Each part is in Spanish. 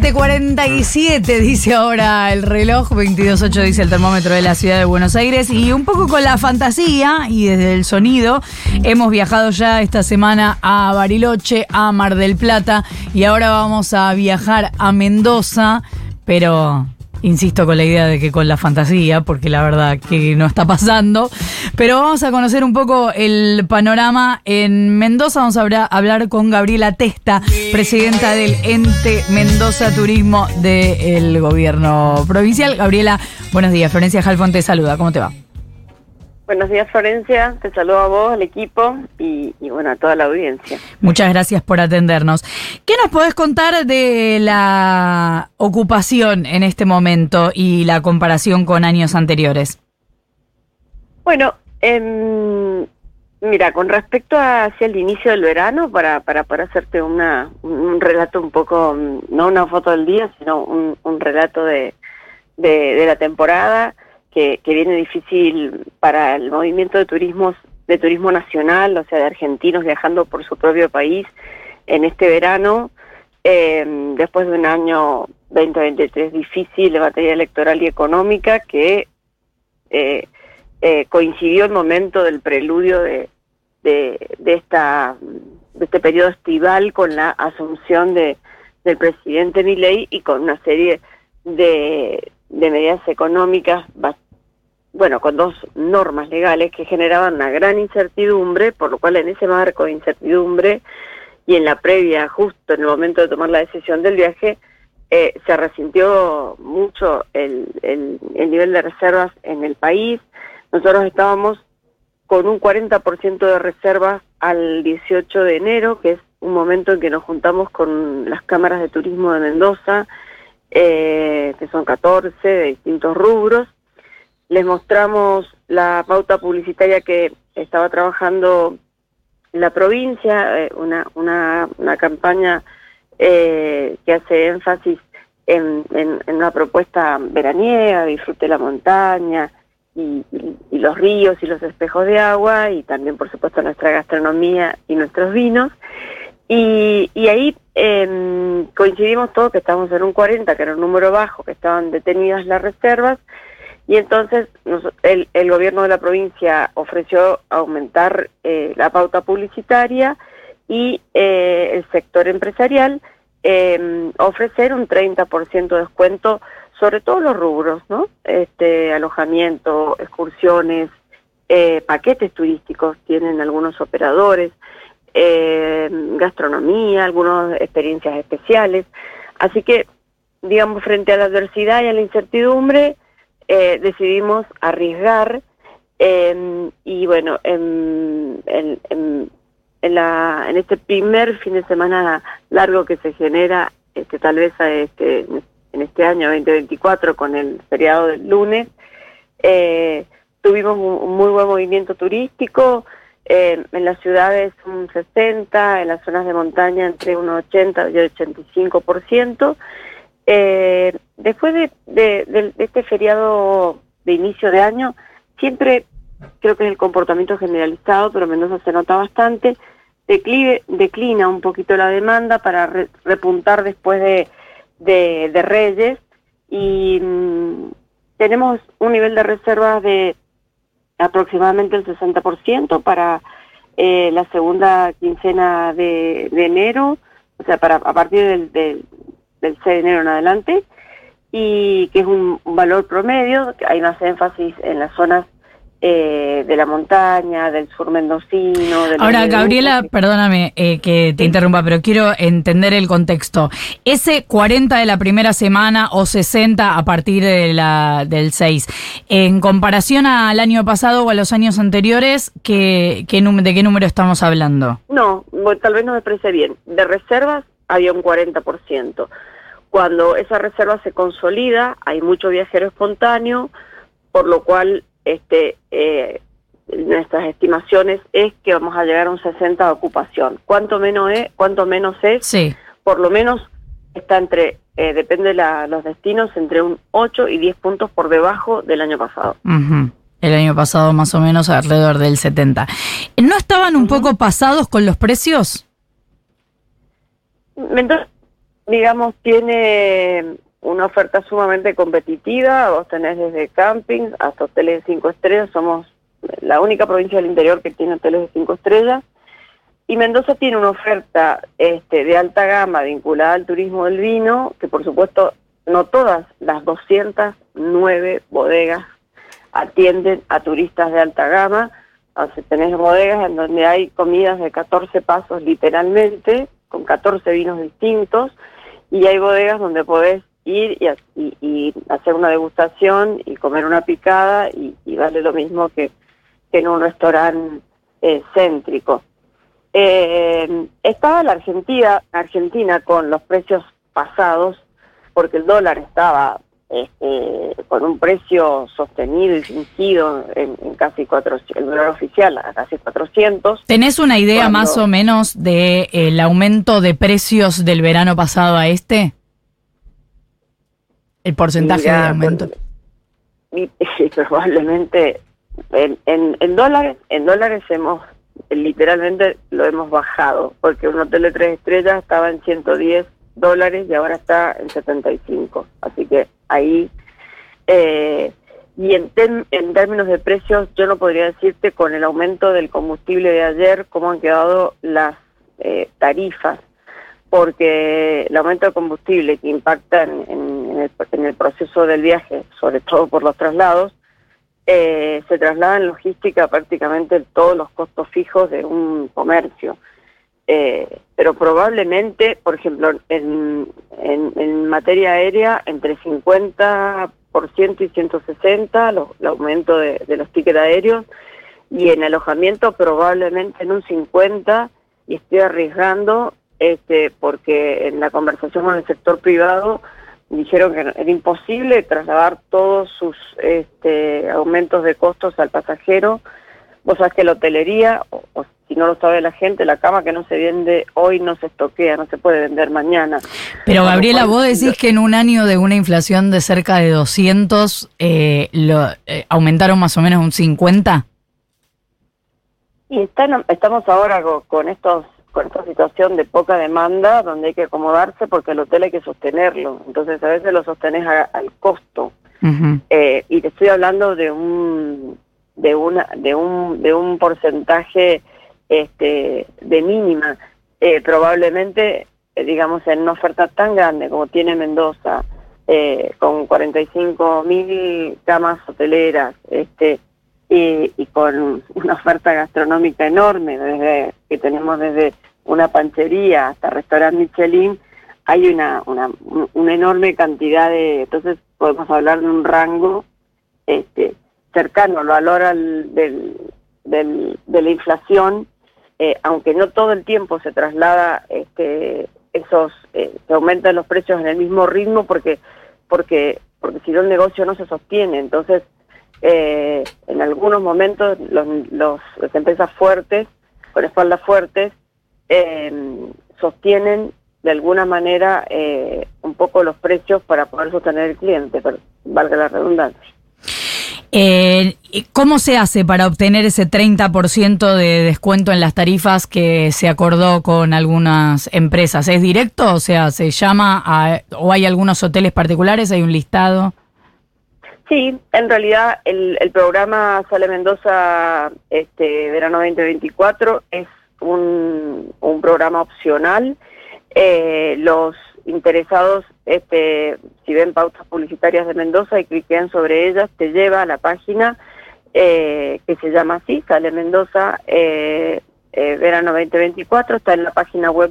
7.47 dice ahora el reloj, 22.8 dice el termómetro de la ciudad de Buenos Aires. Y un poco con la fantasía y desde el sonido hemos viajado ya esta semana a Bariloche, a Mar del Plata y ahora vamos a viajar a Mendoza, pero Insisto con la idea de que con la fantasía, porque la verdad que no está pasando. Pero vamos a conocer un poco el panorama en Mendoza. Vamos a hablar con Gabriela Testa, presidenta del ente Mendoza Turismo del gobierno provincial. Gabriela, buenos días. Florencia Jalfón te saluda. ¿Cómo te va? Buenos días, Florencia. Te saludo a vos, al equipo y, bueno, a toda la audiencia. Muchas gracias por atendernos. ¿Qué nos podés contar de la ocupación en este momento y la comparación con años anteriores? Bueno, em, mira, con respecto hacia el inicio del verano, para, para poder hacerte una, un relato un poco, no una foto del día, sino un, relato de, de la temporada que, viene difícil para el movimiento de turismo, de turismo nacional, o sea, de argentinos viajando por su propio país en este verano, eh, después de un año 2023 difícil de materia electoral y económica que eh, eh, coincidió el momento del preludio de, de, esta de este periodo estival con la asunción de, del presidente Milei y con una serie de, de medidas económicas, bueno, con dos normas legales que generaban una gran incertidumbre, por lo cual en ese marco de incertidumbre y en la previa, justo en el momento de tomar la decisión del viaje, eh, se resintió mucho el, el, el nivel de reservas en el país. Nosotros estábamos con un 40% de reservas al 18 de enero, que es un momento en que nos juntamos con las cámaras de turismo de Mendoza, eh, que son 14 de distintos rubros. Les mostramos la pauta publicitaria que estaba trabajando la provincia, eh, una, una, campaña eh, que hace énfasis en, en, una propuesta veraniega, disfrute la montaña y, y, los ríos y los espejos de agua y también por supuesto nuestra gastronomía y nuestros vinos. Y, y ahí eh, coincidimos todos que estábamos en un 40, que era un número bajo, que estaban detenidas las reservas, y entonces el, el, gobierno de la provincia ofreció aumentar eh, la pauta publicitaria y eh, el sector empresarial eh, ofrecer un 30% de descuento sobre todos los rubros, ¿no? Este, alojamiento, excursiones, eh, paquetes turísticos tienen algunos operadores, eh, gastronomía, algunas experiencias especiales. Así que, digamos, frente a la adversidad y a la incertidumbre, eh, decidimos arriesgar eh, y bueno, en, en, la, en este primer fin de semana largo que se genera, este, tal vez este, en este año 2024 con el feriado del lunes, eh, tuvimos un muy buen movimiento turístico, eh, en las ciudades un 60, en las zonas de montaña entre un 80 y 85%. Eh, después de, este feriado de inicio de año, siempre creo que es el comportamiento generalizado, pero Mendoza se nota bastante, declive, declina un poquito la demanda para repuntar después de, de, Reyes y mm, tenemos un nivel de reservas de aproximadamente el 60% para eh, la segunda quincena de, enero, o sea, para a partir del, del, 6 de enero en adelante, y que es un valor promedio, hay más énfasis en las zonas eh, de la montaña, del sur mendocino. Ahora, Gabriela, perdóname eh, que te interrumpa, pero quiero entender el contexto. Ese 40 de la primera semana o 60 a partir de la, del 6, en comparación al año pasado o a los años anteriores, ¿qué, qué ¿de qué número estamos hablando? No, tal vez no me expresé bien. De reservas había un 40%. Cuando esa reserva se consolida, hay mucho viajero espontáneo, por lo cual este, eh, nuestras estimaciones es que vamos a llegar a un 60 de ocupación. ¿Cuánto menos es? ¿Cuánto menos es? Sí. Por lo menos está entre, eh, depende de los destinos, entre un 8 y 10 puntos por debajo del año pasado. El año pasado más o menos alrededor del 70. ¿No estaban un poco pasados con los precios? digamos, tiene una oferta sumamente competitiva. Vos tenés desde campings hasta hoteles de cinco estrellas. Somos la única provincia del interior que tiene hoteles de cinco estrellas. Y Mendoza tiene una oferta este, de alta gama vinculada al turismo del vino, que por supuesto no todas las 209 bodegas atienden a turistas de alta gama. Sea, tenés bodegas en donde hay comidas de 14 pasos literalmente, con 14 vinos distintos, y hay bodegas donde podés ir y, hacer una degustación y comer una picada y, vale lo mismo que, en un restaurante eh, céntrico. Eh, estaba la Argentina, Argentina con los precios pasados, porque el dólar estaba este, con un precio sostenido y fingido en, casi 400, el dólar oficial a casi 400. ¿Tenés una idea más o menos del el aumento de precios del verano pasado a este? El porcentaje de aumento. probablemente en, en, en dólares, en dólares hemos literalmente lo hemos bajado, porque un hotel de tres estrellas estaba en 110 dólares y ahora está en 75. Así que ahí, eh, y en, en términos de precios, yo no podría decirte con el aumento del combustible de ayer cómo han quedado las eh, tarifas, porque el aumento del combustible que impacta en, el, en el proceso del viaje, sobre todo por los traslados, eh, se traslada en logística prácticamente todos los costos fijos de un comercio. Eh, pero probablemente, por ejemplo, en, en, materia aérea, entre 50% y 160% el aumento de, los tickets aéreos, y en alojamiento probablemente en un 50%, y estoy arriesgando, este, porque en la conversación con el sector privado dijeron que era imposible trasladar todos sus este, aumentos de costos al pasajero. Vos sabés que la hotelería, o si no lo sabe la gente, la cama que no se vende hoy no se estoquea, no se puede vender mañana. Pero Gabriela, vos decís que en un año de una inflación de cerca de 200, eh, lo, eh, ¿aumentaron más o menos un 50? Y están, estamos ahora con, estos con esta situación de poca demanda, donde hay que acomodarse porque el hotel hay que sostenerlo. Entonces a veces lo sostenés al costo. Eh, y te estoy hablando de un de una de un de un porcentaje este, de mínima, eh, probablemente, eh, digamos, en una oferta tan grande como tiene Mendoza, eh, con 45 mil camas hoteleras, este, y, y, con una oferta gastronómica enorme, desde que tenemos desde una panchería hasta restaurante Michelin, hay una, una, una enorme cantidad de, entonces podemos hablar de un rango este, cercano al valor al, del, del, de la inflación eh, aunque no todo el tiempo se traslada este, esos, eh, se aumentan los precios en el mismo ritmo porque, porque, porque si no el negocio no se sostiene. Entonces, eh, en algunos momentos los, los, las empresas fuertes, con espaldas fuertes, sostienen de alguna manera un poco los precios para poder sostener el cliente, pero valga la redundancia. Eh, ¿Cómo se hace para obtener ese 30% de descuento en las tarifas que se acordó con algunas empresas? ¿Es directo? O sea, ¿se llama a, o hay algunos hoteles particulares? ¿Hay un listado? Sí, en realidad el, programa Sale Mendoza este, Verano 2024 es un, un programa opcional. Eh, los interesados, este, si ven pautas publicitarias de Mendoza y cliquean sobre ellas, te lleva a la página eh, que se llama así, sale Mendoza eh, eh, Verano 2024, está en la página web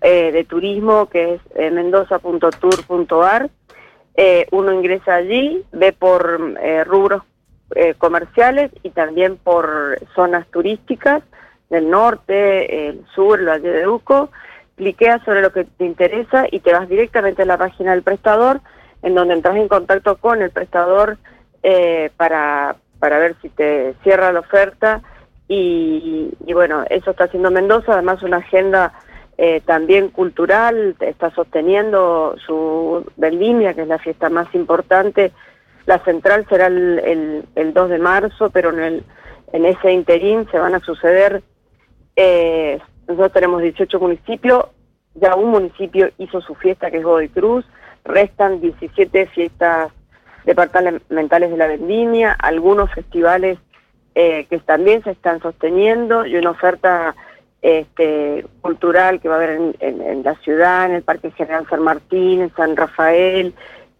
de turismo que es mendoza.tour.ar. uno ingresa allí, ve por rubros comerciales y también por zonas turísticas del norte, el sur, el Valle de Uco cliqueas sobre lo que te interesa y te vas directamente a la página del prestador, en donde entras en contacto con el prestador eh, para, para ver si te cierra la oferta. Y, bueno, eso está haciendo Mendoza, además una agenda eh, también cultural, está sosteniendo su vendimia, que es la fiesta más importante. La central será el, el, 2 de marzo, pero en, el, en ese interín se van a suceder eh, nosotros tenemos 18 municipios, ya un municipio hizo su fiesta que es Godoy Cruz, restan 17 fiestas departamentales de la vendimia, algunos festivales eh, que también se están sosteniendo y una oferta este, cultural que va a haber en, la ciudad, en el Parque General San Martín, en San Rafael,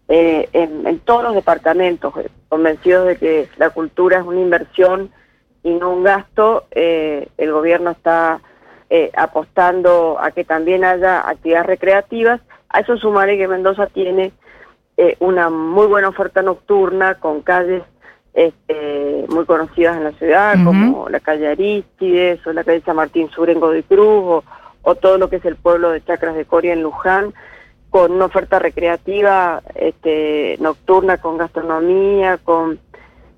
eh, en, todos los departamentos, eh, convencidos de que la cultura es una inversión y no un gasto. el gobierno está apostando a que también haya actividades recreativas. A eso sumaré que Mendoza tiene una muy buena oferta nocturna con calles este, muy conocidas en la ciudad, como la calle Aristides o la calle San Martín Sur en Godoy Cruz, o, todo lo que es el pueblo de Chacras de Coria en Luján, con una oferta recreativa este, nocturna, con gastronomía, con,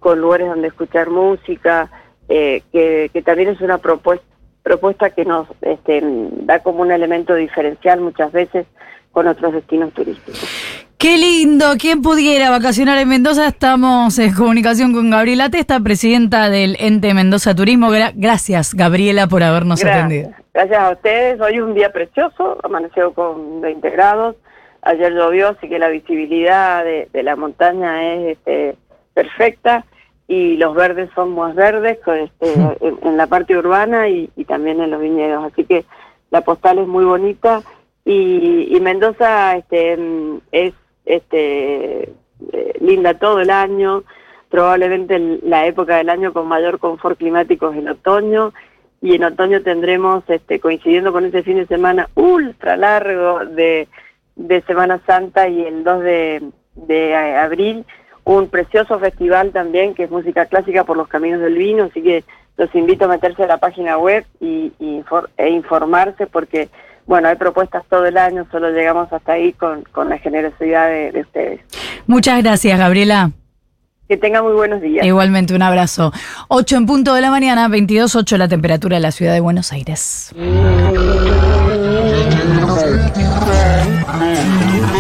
con lugares donde escuchar música, eh, que, que, también es una propuesta, propuesta que nos este, da como un elemento diferencial muchas veces con otros destinos turísticos. Qué lindo, quien pudiera vacacionar en Mendoza. Estamos en comunicación con Gabriela Testa, presidenta del Ente Mendoza Turismo. gracias, Gabriela, por habernos atendido. Gracias a ustedes. Hoy es un día precioso, amaneció con 20 grados. Ayer llovió, así que la visibilidad de, la montaña es este, perfecta y los verdes son más verdes este, en, la parte urbana y, también en los viñedos. Así que la postal es muy bonita y, y Mendoza este, es este, eh, linda todo el año, probablemente la época del año con mayor confort climático es en otoño, y en otoño tendremos, este, coincidiendo con ese fin de semana ultra largo de, Semana Santa y el 2 de, de abril, un precioso festival también que es música clásica por los caminos del vino, así que los invito a meterse a la página web y, e informarse porque bueno, hay propuestas todo el año, solo llegamos hasta ahí con, con la generosidad de, ustedes. Muchas gracias, Gabriela. Que tenga muy buenos días. Igualmente, un abrazo. 8 en punto de la mañana, 22.8 la temperatura de la ciudad de Buenos Aires.